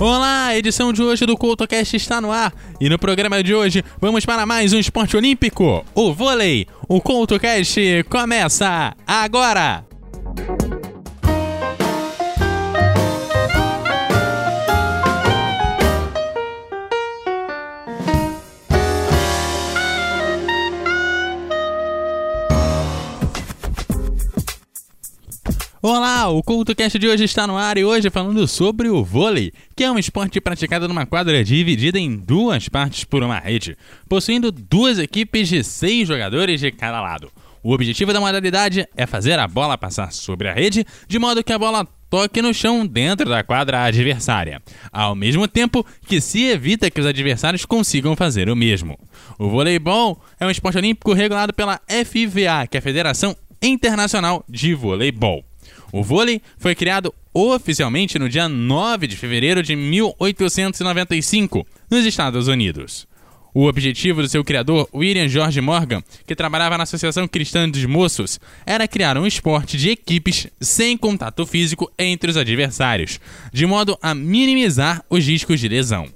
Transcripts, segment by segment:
Olá, a edição de hoje do CoutoCast está no ar e no programa de hoje vamos para mais um esporte olímpico, o vôlei. O CoutoCast começa agora! Olá, o CultoCast de hoje está no ar e hoje falando sobre o vôlei, que é um esporte praticado numa quadra dividida em duas partes por uma rede, possuindo duas equipes de seis jogadores de cada lado. O objetivo da modalidade é fazer a bola passar sobre a rede, de modo que a bola toque no chão dentro da quadra adversária, ao mesmo tempo que se evita que os adversários consigam fazer o mesmo. O voleibol é um esporte olímpico regulado pela FIVA, que é a Federação Internacional de Voleibol. O vôlei foi criado oficialmente no dia 9 de fevereiro de 1895, nos Estados Unidos. O objetivo do seu criador, William George Morgan, que trabalhava na Associação Cristã dos Moços, era criar um esporte de equipes sem contato físico entre os adversários, de modo a minimizar os riscos de lesão.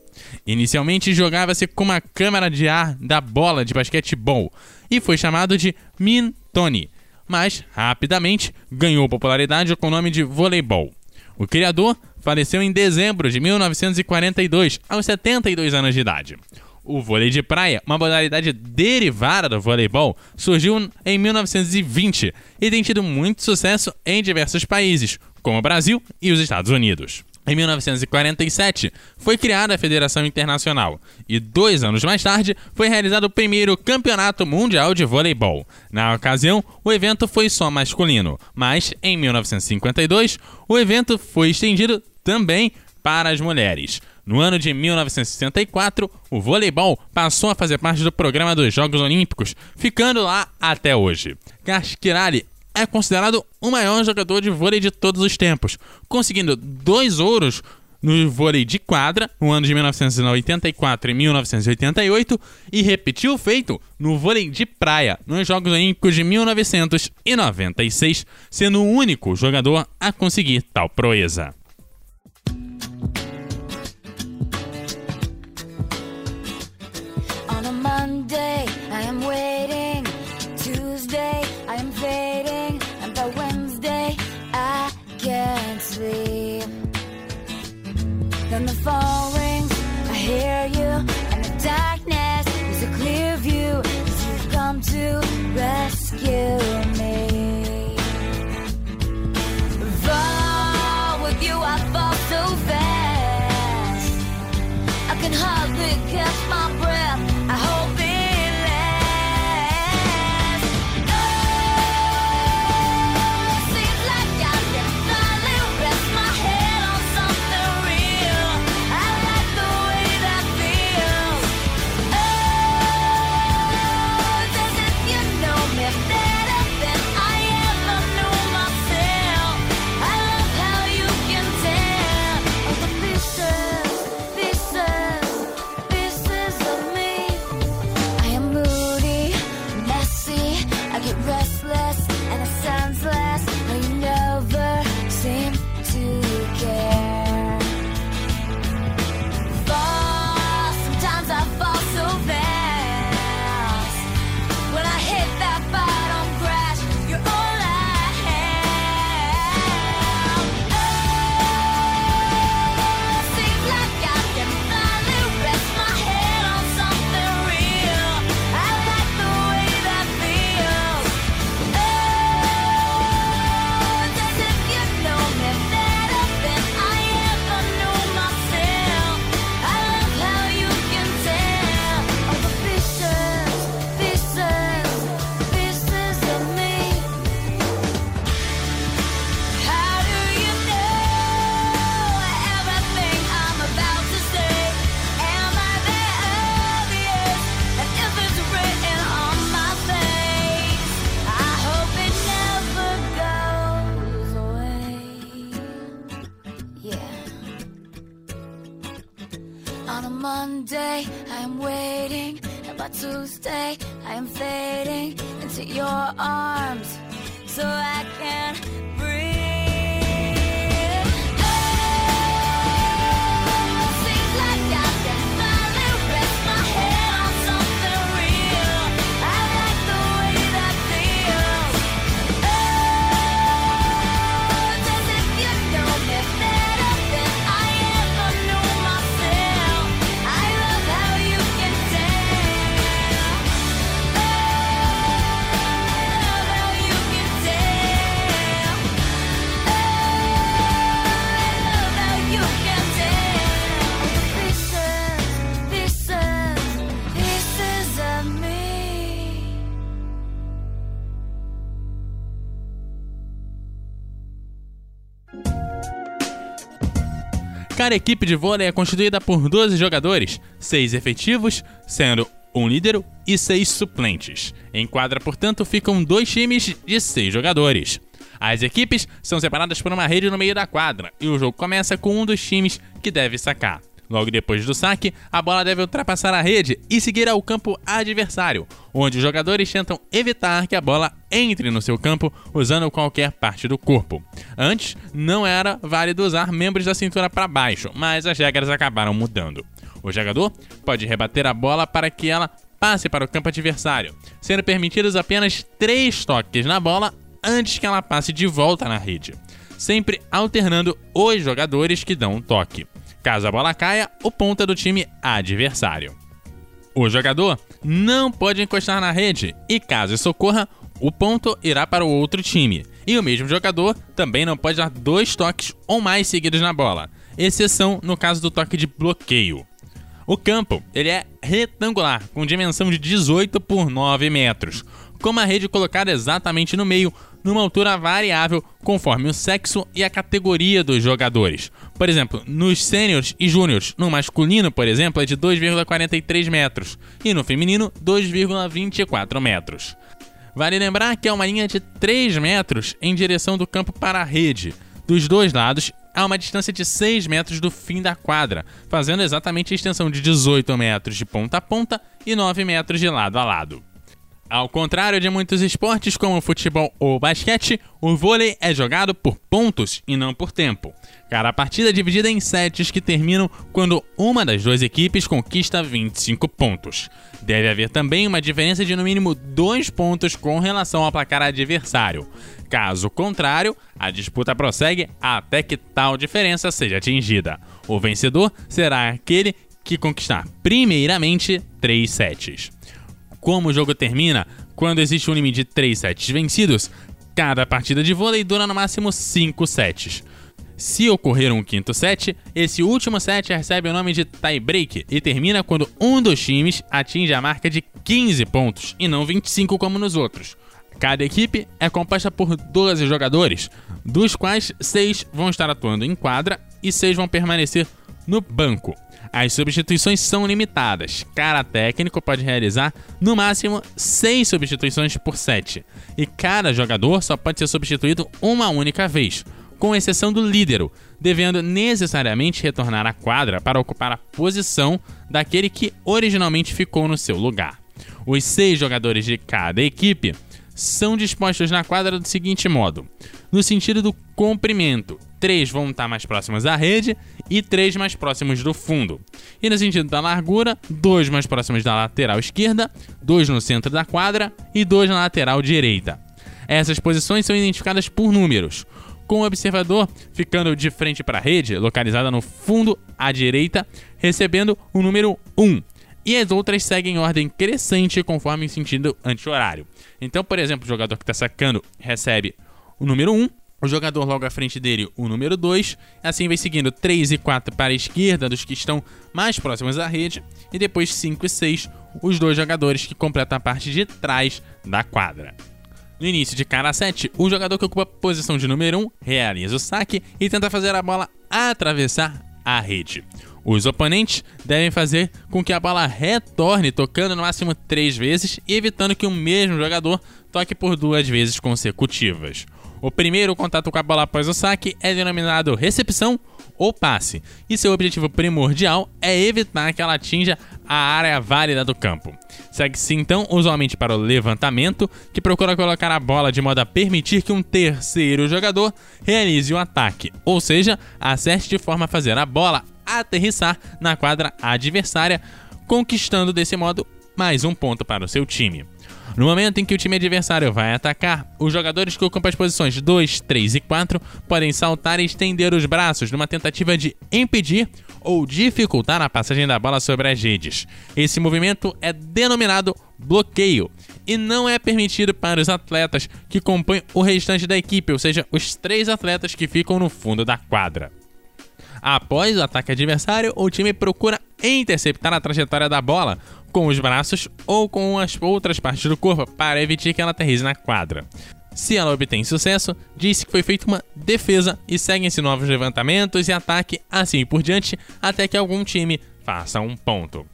Inicialmente jogava-se com uma câmara de ar da bola de basquetebol e foi chamado de Min Tony, mas rapidamente ganhou popularidade com o nome de voleibol. O criador faleceu em dezembro de 1942, aos 72 anos de idade. O vôlei de praia, uma modalidade derivada do voleibol, surgiu em 1920 e tem tido muito sucesso em diversos países, como o Brasil e os Estados Unidos. Em 1947, foi criada a Federação Internacional e dois anos mais tarde foi realizado o primeiro Campeonato Mundial de Voleibol. Na ocasião, o evento foi só masculino, mas em 1952 o evento foi estendido também para as mulheres. No ano de 1964, o voleibol passou a fazer parte do programa dos Jogos Olímpicos, ficando lá até hoje. Kashkirali é considerado o maior jogador de vôlei de todos os tempos, conseguindo dois ouros no vôlei de quadra no ano de 1984 e 1988 e repetiu o feito no vôlei de praia nos Jogos Olímpicos de 1996, sendo o único jogador a conseguir tal proeza. Then you. Cada equipe de vôlei é constituída por 12 jogadores, 6 efetivos, sendo um líder e 6 suplentes. Em quadra, portanto, ficam dois times de 6 jogadores. As equipes são separadas por uma rede no meio da quadra e o jogo começa com um dos times que deve sacar. Logo depois do saque, a bola deve ultrapassar a rede e seguir ao campo adversário, onde os jogadores tentam evitar que a bola entre no seu campo usando qualquer parte do corpo. Antes, não era válido usar membros da cintura para baixo, mas as regras acabaram mudando. O jogador pode rebater a bola para que ela passe para o campo adversário, sendo permitidos apenas três toques na bola antes que ela passe de volta na rede, sempre alternando os jogadores que dão um toque. Caso a bola caia, o ponta do time adversário. O jogador não pode encostar na rede e, caso isso ocorra, o ponto irá para o outro time. E o mesmo jogador também não pode dar dois toques ou mais seguidos na bola, exceção no caso do toque de bloqueio. O campo ele é retangular, com dimensão de 18 por 9 metros, com uma rede colocada exatamente no meio, numa altura variável conforme o sexo e a categoria dos jogadores. Por exemplo, nos sêniores e júniores, no masculino, por exemplo, é de 2,43 metros e no feminino, 2,24 metros. Vale lembrar que é uma linha de 3 metros em direção do campo para a rede. Dos dois lados, há uma distância de 6 metros do fim da quadra, fazendo exatamente a extensão de 18 metros de ponta a ponta e 9 metros de lado a lado. Ao contrário de muitos esportes como o futebol ou basquete, o vôlei é jogado por pontos e não por tempo. Cada partida é dividida em sets que terminam quando uma das duas equipes conquista 25 pontos. Deve haver também uma diferença de no mínimo 2 pontos com relação ao placar adversário. Caso contrário, a disputa prossegue até que tal diferença seja atingida. O vencedor será aquele que conquistar primeiramente 3 sets como o jogo termina, quando existe um limite de 3 sets vencidos, cada partida de vôlei dura no máximo 5 sets. Se ocorrer um quinto set, esse último set recebe o nome de tie-break e termina quando um dos times atinge a marca de 15 pontos e não 25 como nos outros. Cada equipe é composta por 12 jogadores, dos quais 6 vão estar atuando em quadra e 6 vão permanecer no banco. As substituições são limitadas. Cada técnico pode realizar no máximo 6 substituições por set, e cada jogador só pode ser substituído uma única vez, com exceção do lídero, devendo necessariamente retornar à quadra para ocupar a posição daquele que originalmente ficou no seu lugar. Os seis jogadores de cada equipe são dispostos na quadra do seguinte modo: no sentido do comprimento, três vão estar mais próximos à rede e três mais próximos do fundo. E no sentido da largura, dois mais próximos da lateral esquerda, dois no centro da quadra e dois na lateral direita. Essas posições são identificadas por números, com o observador ficando de frente para a rede, localizada no fundo à direita, recebendo o número 1. E as outras seguem em ordem crescente conforme o sentido anti-horário. Então, por exemplo, o jogador que está sacando recebe o número 1, o jogador logo à frente dele, o número 2. Assim vai seguindo 3 e 4 para a esquerda dos que estão mais próximos à rede. E depois 5 e 6, os dois jogadores que completam a parte de trás da quadra. No início de cada set, o jogador que ocupa a posição de número 1 realiza o saque e tenta fazer a bola atravessar a rede. Os oponentes devem fazer com que a bola retorne tocando no máximo três vezes e evitando que o mesmo jogador toque por duas vezes consecutivas. O primeiro contato com a bola após o saque é denominado recepção ou passe, e seu objetivo primordial é evitar que ela atinja a área válida do campo. Segue-se então usualmente para o levantamento, que procura colocar a bola de modo a permitir que um terceiro jogador realize o ataque, ou seja, acerte de forma a fazer a bola aterrissar na quadra adversária, conquistando desse modo mais um ponto para o seu time. No momento em que o time adversário vai atacar, os jogadores que ocupam as posições 2, 3 e 4 podem saltar e estender os braços numa tentativa de impedir ou dificultar a passagem da bola sobre as redes. Esse movimento é denominado bloqueio e não é permitido para os atletas que compõem o restante da equipe, ou seja, os três atletas que ficam no fundo da quadra. Após o ataque adversário, o time procura interceptar a trajetória da bola com os braços ou com as outras partes do corpo para evitar que ela aterrize na quadra. Se ela obtém sucesso, diz que foi feita uma defesa e seguem-se novos levantamentos e ataque, assim por diante, até que algum time faça um ponto.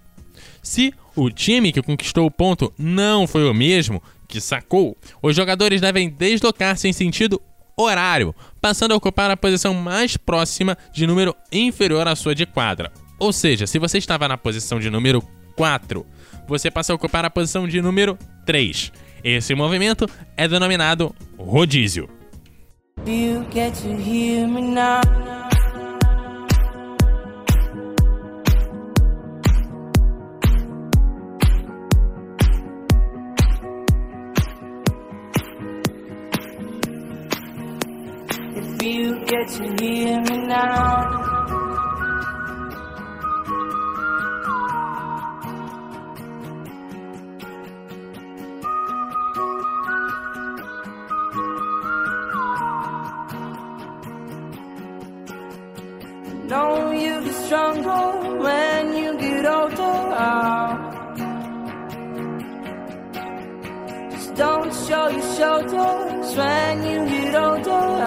Se o time que conquistou o ponto não foi o mesmo que sacou, os jogadores devem deslocar-se em sentido horário, passando a ocupar a posição mais próxima de número inferior à sua de quadra. Ou seja, se você estava na posição de número 4, você passa a ocupar a posição de número 3. Esse movimento é denominado rodízio. You get to hear me now. Know you get stronger when you get older. Just don't show your shoulders when you get older.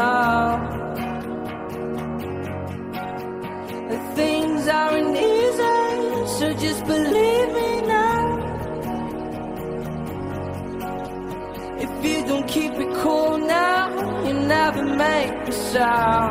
The things aren't easy, so just believe me now. If you don't keep it cool now, you never make a sound.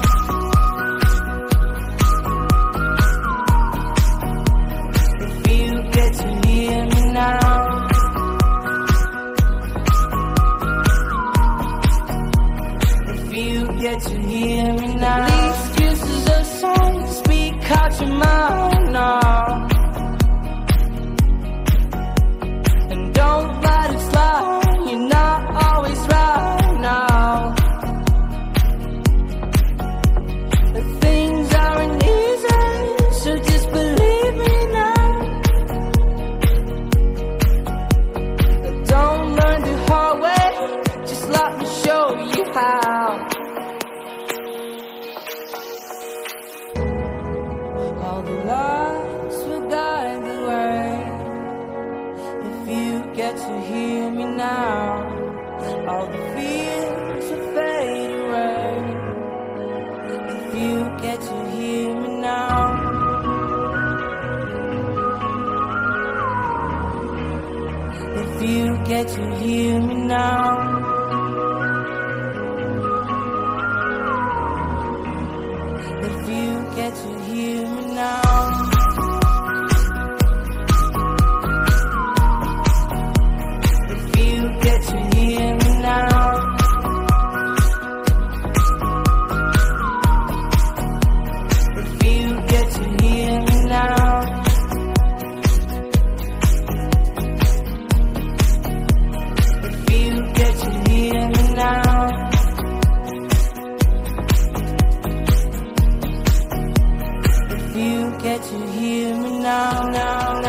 Can't you hear me now, now?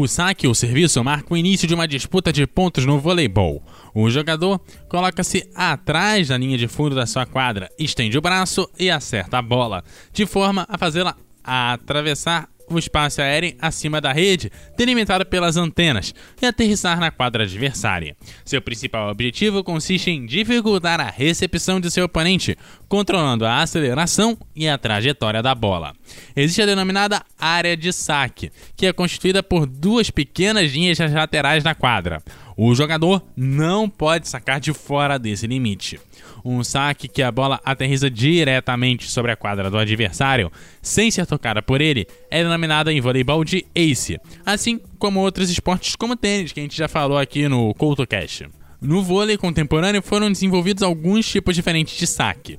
O saque ou serviço marca o início de uma disputa de pontos no voleibol. O jogador coloca-se atrás da linha de fundo da sua quadra, estende o braço e acerta a bola, de forma a fazê-la atravessar o espaço aéreo acima da rede, delimitado pelas antenas, e aterrissar na quadra adversária. Seu principal objetivo consiste em dificultar a recepção de seu oponente, controlando a aceleração e a trajetória da bola. Existe a denominada área de saque, que é constituída por duas pequenas linhas laterais da quadra. O jogador não pode sacar de fora desse limite. Um saque que a bola aterriza diretamente sobre a quadra do adversário, sem ser tocada por ele, é denominada em voleibol de ace, assim como outros esportes como tênis, que a gente já falou aqui no CoutoCast. No vôlei contemporâneo foram desenvolvidos alguns tipos diferentes de saque.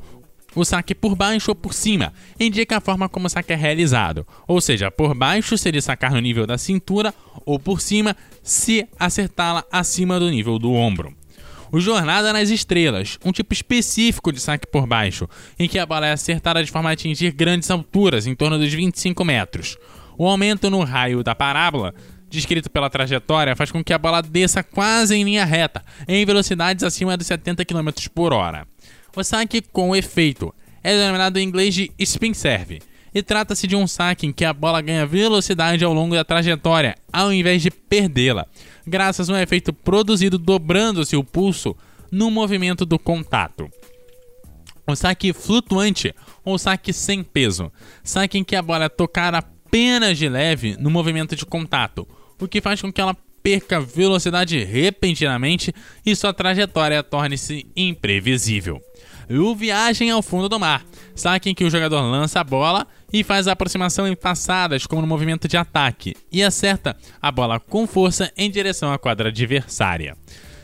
O saque por baixo ou por cima indica a forma como o saque é realizado, ou seja, por baixo seria sacar no nível da cintura ou por cima se acertá-la acima do nível do ombro. O Jornada nas Estrelas, um tipo específico de saque por baixo, em que a bola é acertada de forma a atingir grandes alturas, em torno dos 25 metros. O aumento no raio da parábola descrito pela trajetória faz com que a bola desça quase em linha reta, em velocidades acima de 70 km por hora. O saque com efeito é denominado em inglês de spin serve, e trata-se de um saque em que a bola ganha velocidade ao longo da trajetória, ao invés de perdê-la, graças a um efeito produzido dobrando-se o pulso no movimento do contato. O saque flutuante ou saque sem peso, saque em que a bola é tocada apenas de leve no movimento de contato, o que faz com que ela perca velocidade repentinamente e sua trajetória torne-se imprevisível. O Viagem ao Fundo do Mar, saque em que o jogador lança a bola e faz a aproximação em passadas como no movimento de ataque e acerta a bola com força em direção à quadra adversária.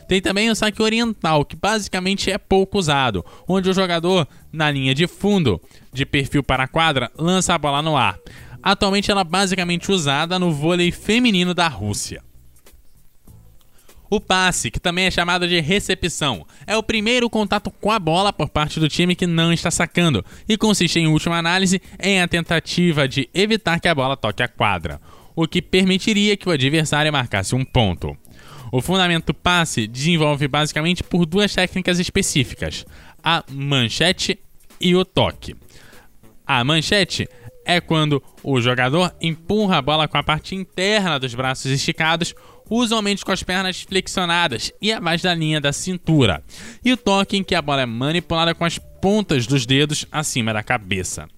Tem também o saque oriental, que basicamente é pouco usado, onde o jogador, na linha de fundo, de perfil para a quadra, lança a bola no ar. Atualmente ela é basicamente usada no vôlei feminino da Rússia. O passe, que também é chamado de recepção, é o primeiro contato com a bola por parte do time que não está sacando e consiste, em última análise, em a tentativa de evitar que a bola toque a quadra, o que permitiria que o adversário marcasse um ponto. O fundamento passe desenvolve basicamente por duas técnicas específicas: a manchete e o toque. A manchete é quando o jogador empurra a bola com a parte interna dos braços esticados, usualmente com as pernas flexionadas e abaixo da linha da cintura, e o toque em que a bola é manipulada com as pontas dos dedos acima da cabeça.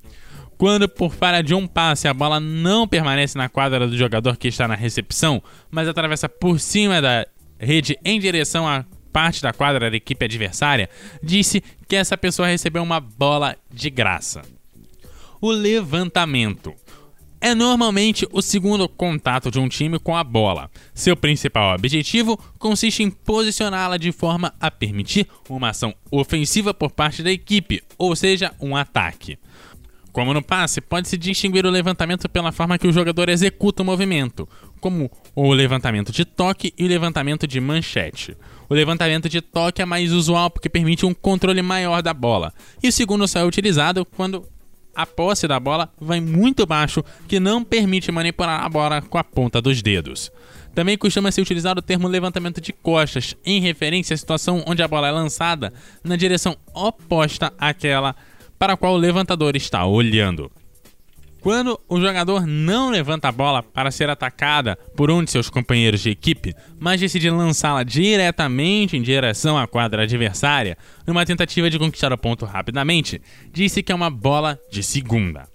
Quando, por falha de um passe, a bola não permanece na quadra do jogador que está na recepção, mas atravessa por cima da rede em direção à parte da quadra da equipe adversária, disse que essa pessoa recebeu uma bola de graça o levantamento. É normalmente o segundo contato de um time com a bola. Seu principal objetivo consiste em posicioná-la de forma a permitir uma ação ofensiva por parte da equipe, ou seja, um ataque. Como no passe, pode-se distinguir o levantamento pela forma que o jogador executa o movimento, como o levantamento de toque e o levantamento de manchete. O levantamento de toque é mais usual porque permite um controle maior da bola, e o segundo só é utilizado quando a posse da bola vai muito baixo, que não permite manipular a bola com a ponta dos dedos. Também costuma ser utilizado o termo levantamento de costas, em referência à situação onde a bola é lançada na direção oposta àquela para a qual o levantador está olhando. Quando o jogador não levanta a bola para ser atacada por um de seus companheiros de equipe, mas decide lançá-la diretamente em direção à quadra adversária, numa tentativa de conquistar o ponto rapidamente, disse que é uma bola de segunda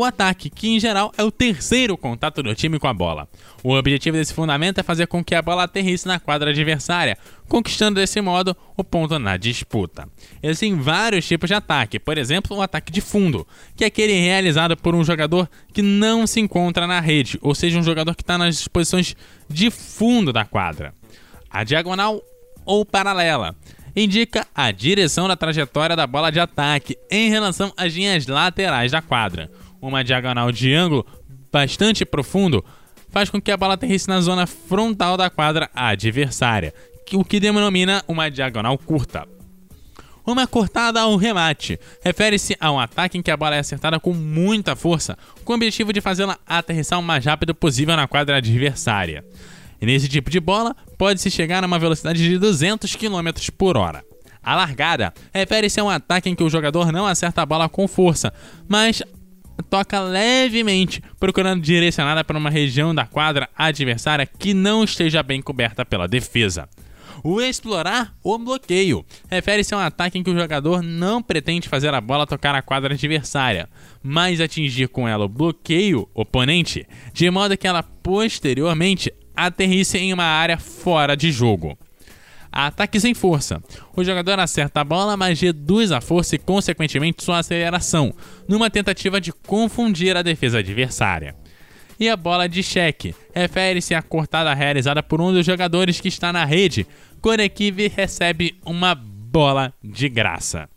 o ataque, que em geral é o terceiro contato do time com a bola. O objetivo desse fundamento é fazer com que a bola aterrisse na quadra adversária, conquistando desse modo o ponto na disputa. Existem vários tipos de ataque, por exemplo, o ataque de fundo, que é aquele realizado por um jogador que não se encontra na rede, ou seja, um jogador que está nas posições de fundo da quadra. A diagonal ou paralela indica a direção da trajetória da bola de ataque em relação às linhas laterais da quadra uma diagonal de ângulo bastante profundo, faz com que a bola aterrisse na zona frontal da quadra adversária, o que denomina uma diagonal curta. Uma cortada ou remate refere-se a um ataque em que a bola é acertada com muita força, com o objetivo de fazê-la aterrissar o mais rápido possível na quadra adversária. E nesse tipo de bola, pode-se chegar a uma velocidade de 200 km por hora. A largada refere-se a um ataque em que o jogador não acerta a bola com força, mas toca levemente, procurando direcionada para uma região da quadra adversária que não esteja bem coberta pela defesa. O explorar ou bloqueio refere-se a um ataque em que o jogador não pretende fazer a bola tocar a quadra adversária, mas atingir com ela o bloqueio oponente, de modo que ela posteriormente aterrisse em uma área fora de jogo ataque sem força. O jogador acerta a bola, mas reduz a força e, consequentemente, sua aceleração, numa tentativa de confundir a defesa adversária. E a bola de cheque refere-se à cortada realizada por um dos jogadores que está na rede, quando a equipe recebe uma bola de graça.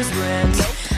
his rent.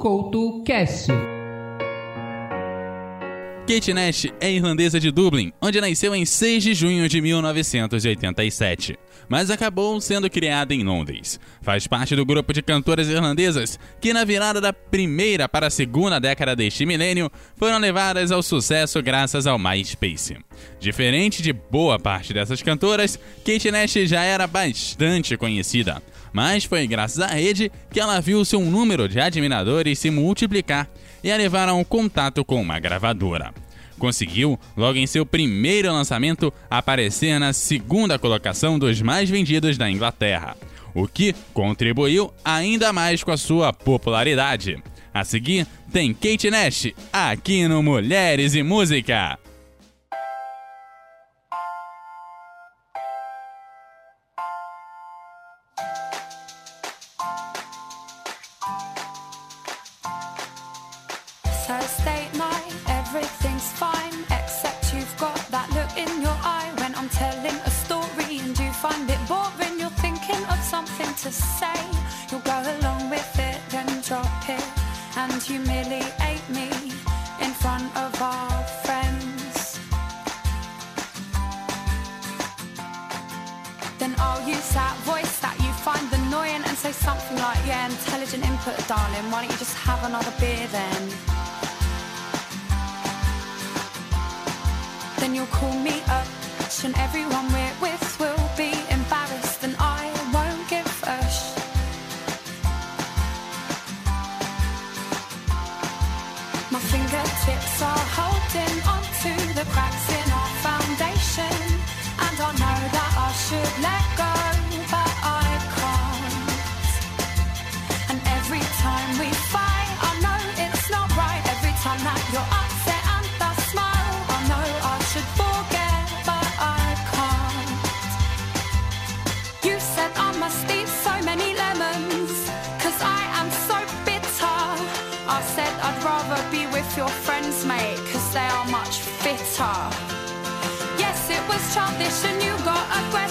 Couto Kate Nash é irlandesa de Dublin, onde nasceu em 6 de junho de 1987, mas acabou sendo criada em Londres. Faz parte do grupo de cantoras irlandesas que, na virada da primeira para a segunda década deste milênio, foram levadas ao sucesso graças ao MySpace. Diferente de boa parte dessas cantoras, Kate Nash já era bastante conhecida, mas foi graças à rede que ela viu seu número de admiradores se multiplicar e a levar a um contato com uma gravadora. Conseguiu, logo em seu primeiro lançamento, aparecer na segunda colocação dos mais vendidos da Inglaterra, o que contribuiu ainda mais com a sua popularidade. A seguir, tem Kate Nash, aqui no Mulheres e Música. Friends, cause they are much fitter. Yes, it was childish and you got aggressive,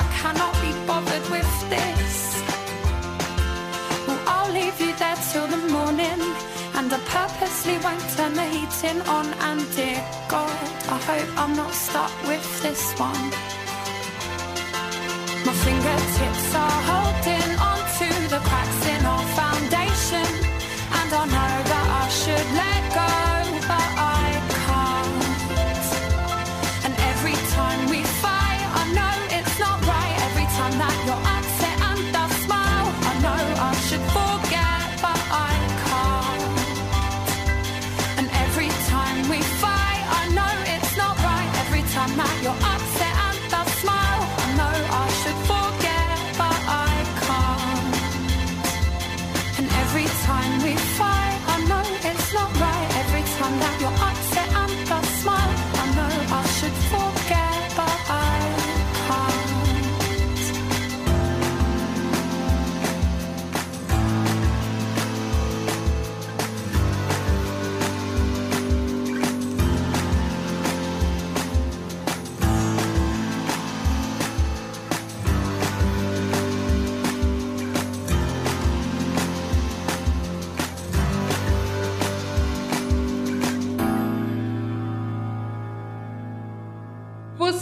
I cannot be bothered with this. Well, I'll leave you there till the morning. And I purposely won't turn the heating on. And dear God, I hope I'm not stuck with this one. My fingertips are holding onto the cracks in our foundation. And I know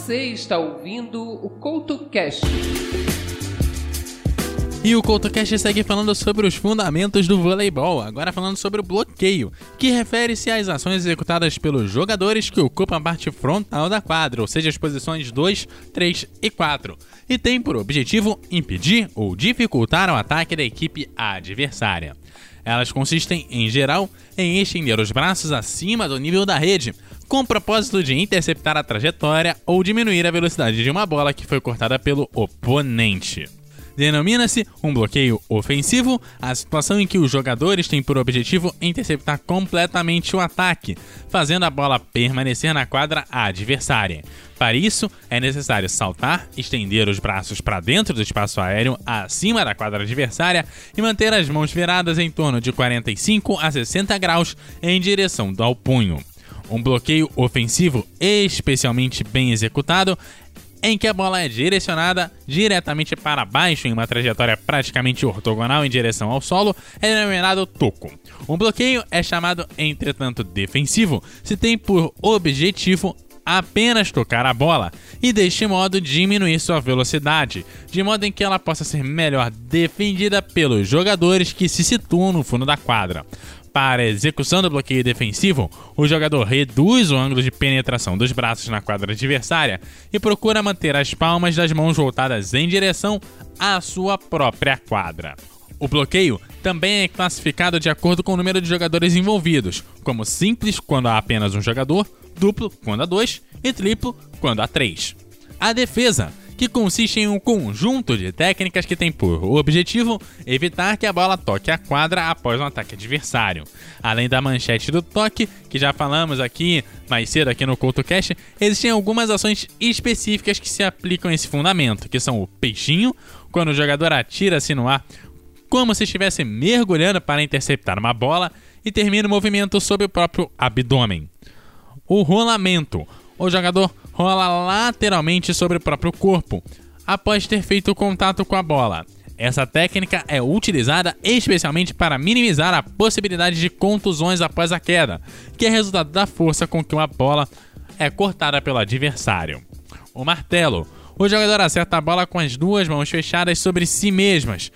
Você está ouvindo o CoutoCast. E o CoutoCast segue falando sobre os fundamentos do voleibol, agora falando sobre o bloqueio, que refere-se às ações executadas pelos jogadores que ocupam a parte frontal da quadra, ou seja, as posições 2, 3 e 4, e tem por objetivo impedir ou dificultar o ataque da equipe adversária. Elas consistem, em geral, em estender os braços acima do nível da rede, com o propósito de interceptar a trajetória ou diminuir a velocidade de uma bola que foi cortada pelo oponente. Denomina-se um bloqueio ofensivo a situação em que os jogadores têm por objetivo interceptar completamente o ataque, fazendo a bola permanecer na quadra adversária. Para isso, é necessário saltar, estender os braços para dentro do espaço aéreo acima da quadra adversária e manter as mãos viradas em torno de 45 a 60 graus em direção ao punho. Um bloqueio ofensivo especialmente bem executado em que a bola é direcionada diretamente para baixo em uma trajetória praticamente ortogonal em direção ao solo, é denominado toco. Um bloqueio é chamado, entretanto, defensivo se tem por objetivo apenas tocar a bola e deste modo diminuir sua velocidade, de modo em que ela possa ser melhor defendida pelos jogadores que se situam no fundo da quadra. Para a execução do bloqueio defensivo, o jogador reduz o ângulo de penetração dos braços na quadra adversária e procura manter as palmas das mãos voltadas em direção à sua própria quadra. O bloqueio também é classificado de acordo com o número de jogadores envolvidos, como simples quando há apenas um jogador, duplo quando há dois e triplo quando há três. A defesa que consiste em um conjunto de técnicas que tem por objetivo evitar que a bola toque a quadra após um ataque adversário. Além da manchete do toque, que já falamos aqui mais cedo aqui no CoutoCast, existem algumas ações específicas que se aplicam a esse fundamento, que são o peixinho, quando o jogador atira-se no ar como se estivesse mergulhando para interceptar uma bola e termina o movimento sob o próprio abdômen. o rolamento. O jogador rola lateralmente sobre o próprio corpo após ter feito contato com a bola. Essa técnica é utilizada especialmente para minimizar a possibilidade de contusões após a queda, que é resultado da força com que uma bola é cortada pelo adversário. O martelo. O jogador acerta a bola com as duas mãos fechadas sobre si mesmas,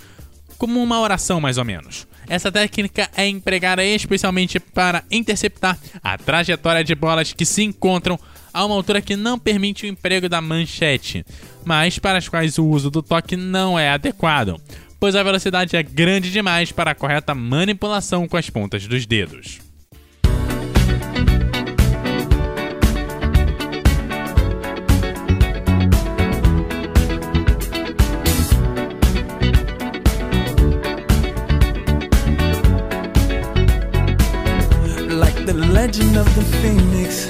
como uma oração mais ou menos. Essa técnica é empregada especialmente para interceptar a trajetória de bolas que se encontram a uma altura que não permite o emprego da manchete, mas para as quais o uso do toque não é adequado, pois a velocidade é grande demais para a correta manipulação com as pontas dos dedos. legend of the phoenix.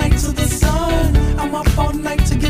Night to the sun. I'm up all night to get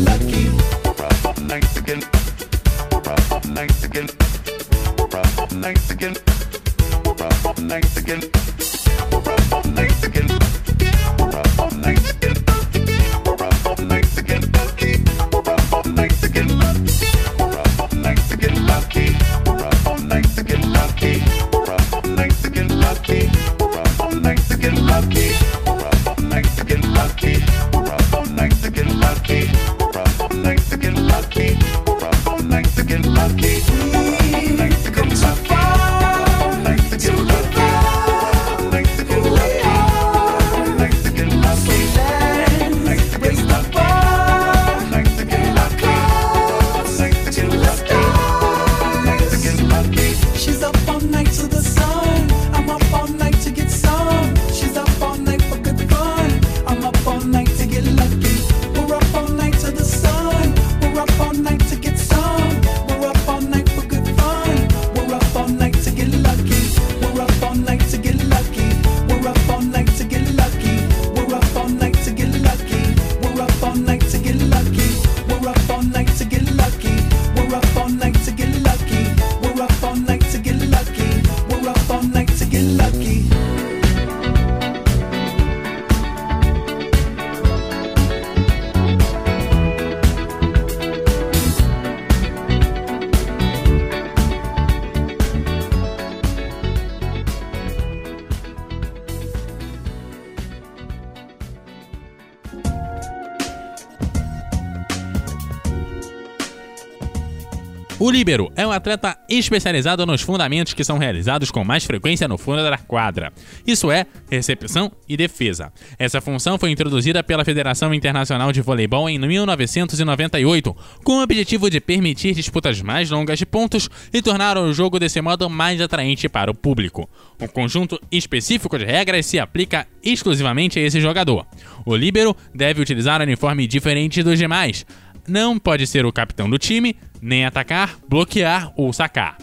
Líbero é um atleta especializado nos fundamentos que são realizados com mais frequência no fundo da quadra. Isso é, recepção e defesa. Essa função foi introduzida pela Federação Internacional de Voleibol em 1998, com o objetivo de permitir disputas mais longas de pontos e tornar o jogo desse modo mais atraente para o público. Um conjunto específico de regras se aplica exclusivamente a esse jogador. O líbero deve utilizar um uniforme diferente dos demais. Não pode ser o capitão do time, nem atacar, bloquear ou sacar.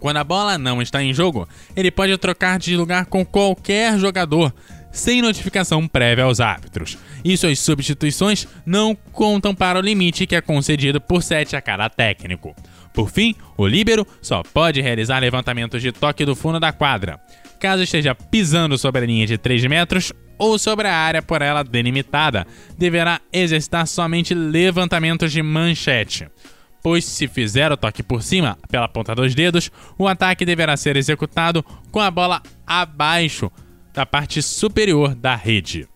Quando a bola não está em jogo, ele pode trocar de lugar com qualquer jogador, sem notificação prévia aos árbitros. E suas substituições não contam para o limite que é concedido por 7 a cada técnico. Por fim, o líbero só pode realizar levantamentos de toque do fundo da quadra, caso esteja pisando sobre a linha de 3 metros ou sobre a área por ela delimitada, deverá exercitar somente levantamentos de manchete. Pois, se fizer o toque por cima, pela ponta dos dedos, o ataque deverá ser executado com a bola abaixo da parte superior da rede.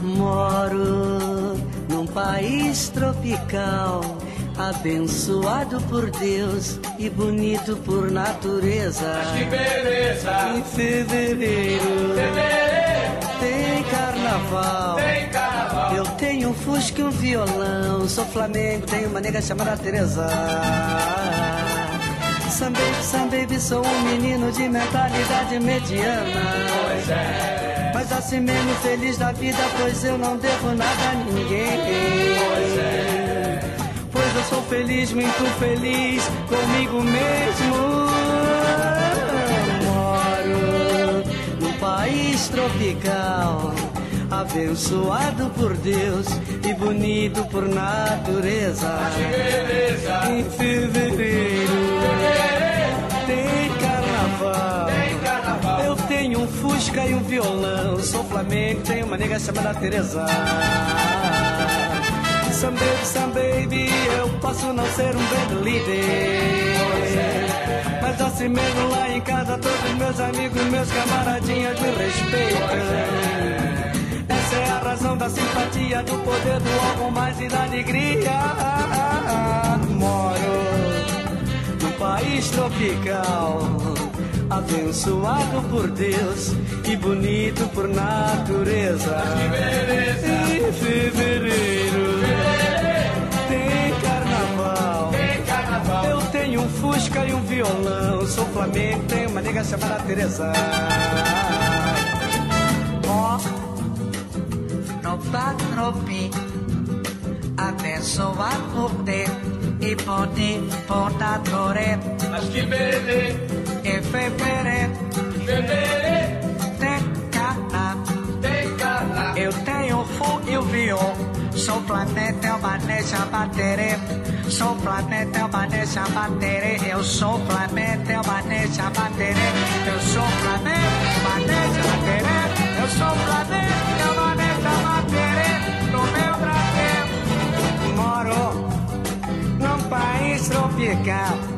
Moro num país tropical, abençoado por Deus e bonito por natureza. que beleza! Em fevereiro, tem carnaval. Tem carnaval. Eu tenho um fusca e um violão. Sou Flamengo, tenho uma nega chamada Teresa. Sam baby, Sam baby, sou um menino de mentalidade mediana. Pois é. Mas assim mesmo feliz da vida, pois eu não devo nada a ninguém. Pois é. Sou feliz, muito feliz comigo mesmo. Moro num país tropical. Abençoado por Deus e bonito por natureza. Em fevereiro tem carnaval. Eu tenho um fusca e um violão. Sou flamengo, tenho uma nega chamada Teresa. Some baby, some baby, eu posso não ser um band líder. Mas assim mesmo lá em casa, todos meus amigos, meus camaradinhas me respeitam. Essa é a razão da simpatia, do poder do algo mais e da alegria. Moro num país tropical, abençoado por Deus e bonito por natureza. Em fevereiro tem carnaval. Eu tenho um fusca e um violão. Sou flamengo, tenho uma nega chamada Teresa. Ó, no patropi, abençoado por Deus e bonito por natureza. Mas que beleza, Fevereiro tem carnaval. tem carnaval. Eu tenho fogo e o viol. Sou planeta, é uma nessa bateria. Sou planeta, é uma nessa bateria. Eu sou planeta, é uma nessa bateria. Eu sou planeta, uma nessa bateria. Eu sou planeta, é uma nessa bateria. No meu Brasil, moro num país tropical.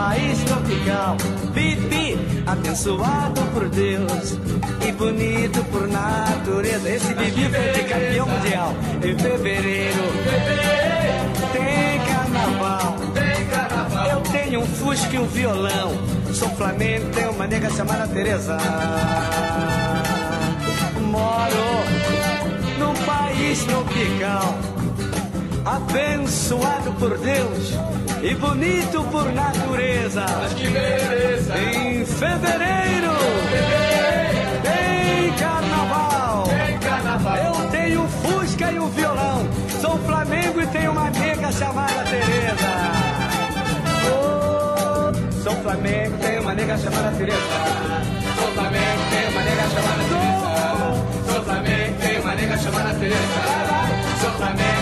país tropical. Pipi, abençoado por Deus e bonito por natureza. Esse Bibi foi de campeão mundial. Em fevereiro tem carnaval. Eu tenho um fusca e um violão. Sou flamengo, tenho uma nega chamada Teresa. Moro num país tropical, abençoado por Deus e bonito por natureza. Mas que beleza, Em fevereiro tem carnaval. tem carnaval. Eu tenho Fusca e um violão. Sou Flamengo e tenho uma nega chamada Tereza. Oh, sou Flamengo, tenho uma nega chamada Tereza. Sou Flamengo, tem uma nega chamada chamada Teresa. Sou Flamengo, tenho uma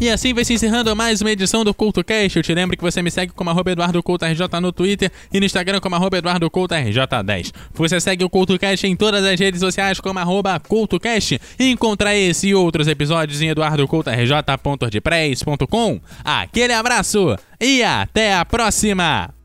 E assim vai se encerrando mais uma edição do CultoCast. Eu te lembro que você me segue como arroba EduardoCoutoRJ no Twitter e no Instagram como arroba EduardoCoutoRJ10. Você segue o CultoCast em todas as redes sociais como arroba CultoCast e encontra esse e outros episódios em eduardocoutorj.wordpress.com. Aquele abraço e até a próxima!